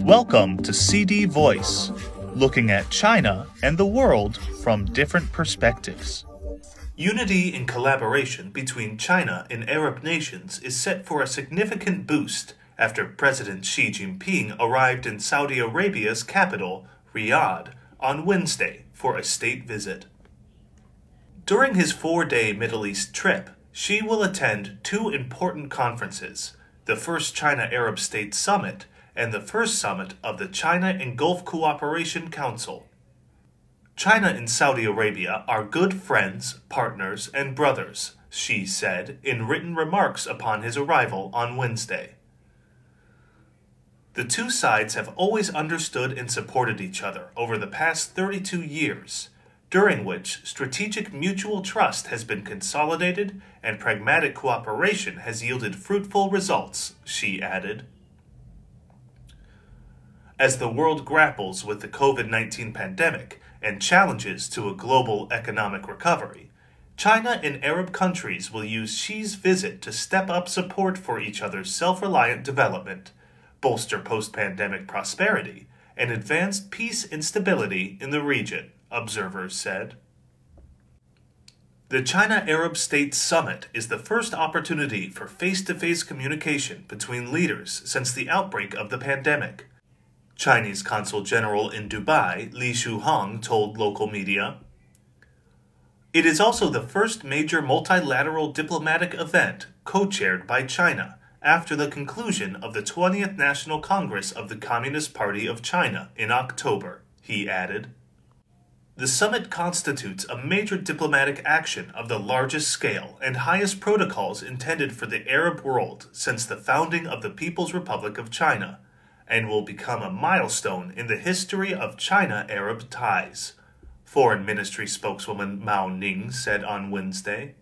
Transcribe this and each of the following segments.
Welcome to CD Voice, looking at China and the world from different perspectives. Unity and collaboration between China and Arab nations is set for a significant boost after President Xi Jinping arrived in Saudi Arabia's capital, Riyadh, on Wednesday for a state visit. During his four day Middle East trip, Xi will attend two important conferences the first China Arab States Summit and the first summit of the China and Gulf Cooperation Council. China and Saudi Arabia are good friends, partners, and brothers, Xi said in written remarks upon his arrival on Wednesday. The two sides have always understood and supported each other over the past 32 years, during which strategic mutual trust has been consolidated and pragmatic cooperation has yielded fruitful results, Xi added. As the world grapples with the COVID 19 pandemic and challenges to a global economic recovery, China and Arab countries will use Xi's visit to step up support for each other's self reliant development, bolster post pandemic prosperity, and advance peace and stability in the region, observers said. The China Arab States Summit is the first opportunity for face to face communication between leaders since the outbreak of the pandemic Chinese Consul General in Dubai, Li Xuhang, told local media. It is also the first major multilateral diplomatic event co chaired by China after the conclusion of the 20th National Congress of the Communist Party of China in October, he added. The summit constitutes a major diplomatic action of the largest scale and highest protocols intended for the Arab world since the founding of the People's Republic of China and will become a milestone in the history of China Arab ties, Foreign Ministry spokeswoman Mao Ning said on Wednesday.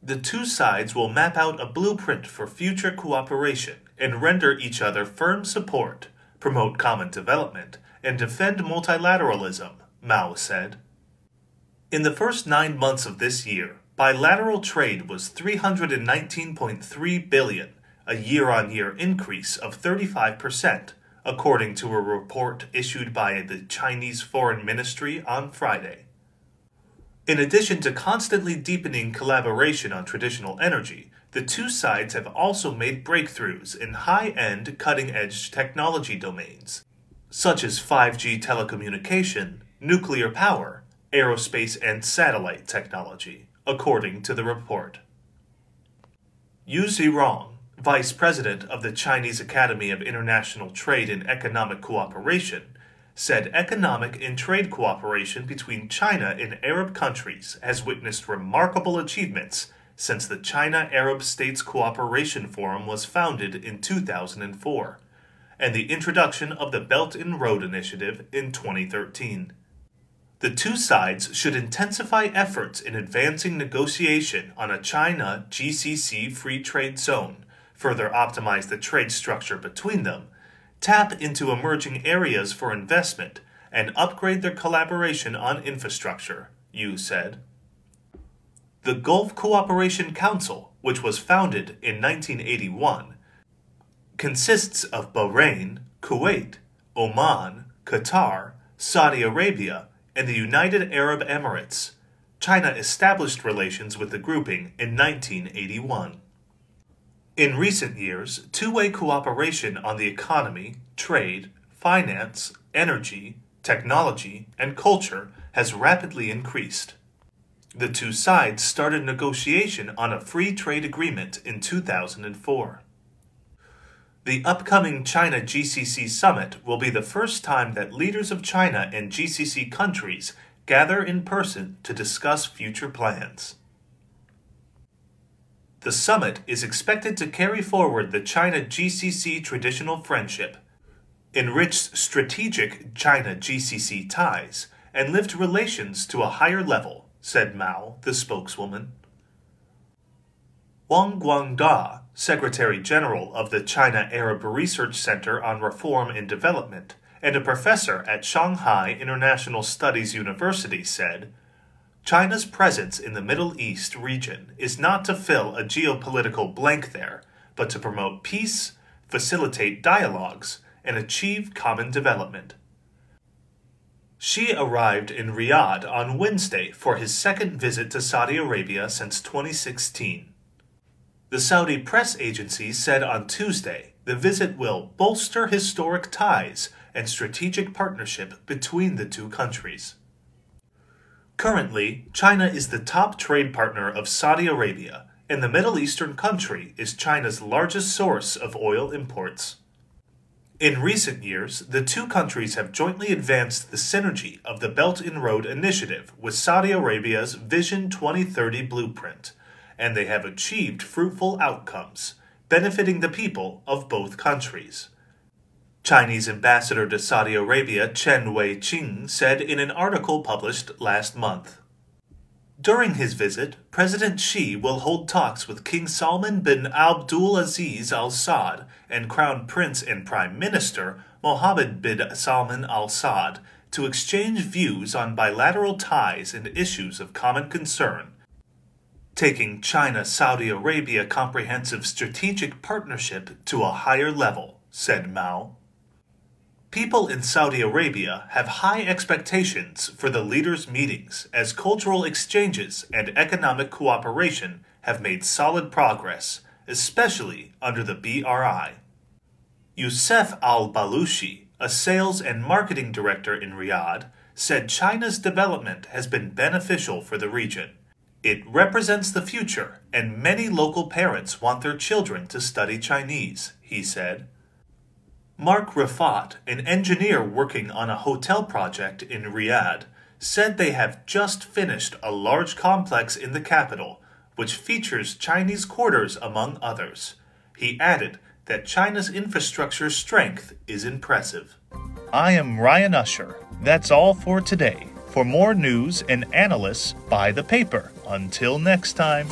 The two sides will map out a blueprint for future cooperation and render each other firm support, promote common development, and defend multilateralism, Mao said. In the first nine months of this year, bilateral trade was 319.3 billion, a year on year increase of 35%, according to a report issued by the Chinese Foreign Ministry on Friday. In addition to constantly deepening collaboration on traditional energy, the two sides have also made breakthroughs in high end, cutting edge technology domains, such as 5G telecommunication, nuclear power, aerospace, and satellite technology, according to the report. Yu Zhirong, vice president of the Chinese Academy of International Trade and Economic Cooperation, said economic and trade cooperation between China and Arab countries has witnessed remarkable achievements since the China Arab States Cooperation Forum was founded in 2004 and the introduction of the Belt and Road Initiative in 2013. The two sides should intensify efforts in advancing negotiation on a China GCC free trade zone further optimize the trade structure between them, tap into emerging areas for investment, and upgrade their collaboration on infrastructure, Yu said. The Gulf Cooperation Council, which was founded in 1981, consists of Bahrain, Kuwait, Oman, Qatar, Saudi Arabia, and the United Arab Emirates. China established relations with the grouping in 1981. In recent years, two way cooperation on the economy, trade, finance, energy, technology, and culture has rapidly increased. The two sides started negotiation on a free trade agreement in 2004. The upcoming China GCC summit will be the first time that leaders of China and GCC countries gather in person to discuss future plans. The summit is expected to carry forward the China GCC traditional friendship, enrich strategic China GCC ties, and lift relations to a higher level, said Mao, the spokeswoman. Wang Guangda, Secretary General of the China Arab Research Center on Reform and Development and a professor at Shanghai International Studies University, said China's presence in the Middle East region is not to fill a geopolitical blank there, but to promote peace, facilitate dialogues, and achieve common development. Xi arrived in Riyadh on Wednesday for his second visit to Saudi Arabia since 2016. The Saudi press agency said on Tuesday the visit will bolster historic ties and strategic partnership between the two countries. Currently, China is the top trade partner of Saudi Arabia, and the Middle Eastern country is China's largest source of oil imports. In recent years, the two countries have jointly advanced the synergy of the Belt and Road Initiative with Saudi Arabia's Vision 2030 blueprint, and they have achieved fruitful outcomes, benefiting the people of both countries. Chinese ambassador to Saudi Arabia Chen Weiqing said in an article published last month. During his visit, President Xi will hold talks with King Salman bin Abdulaziz Al Saud and Crown Prince and Prime Minister Mohammed bin Salman Al Saud to exchange views on bilateral ties and issues of common concern, taking China Saudi Arabia comprehensive strategic partnership to a higher level, said Mao. People in Saudi Arabia have high expectations for the leaders' meetings as cultural exchanges and economic cooperation have made solid progress, especially under the BRI. Youssef Al Balushi, a sales and marketing director in Riyadh, said China's development has been beneficial for the region. It represents the future, and many local parents want their children to study Chinese, he said. Mark Rafat, an engineer working on a hotel project in Riyadh, said they have just finished a large complex in the capital, which features Chinese quarters among others. He added that China's infrastructure strength is impressive. I am Ryan Usher. That's all for today. For more news and analysis, buy the paper. Until next time.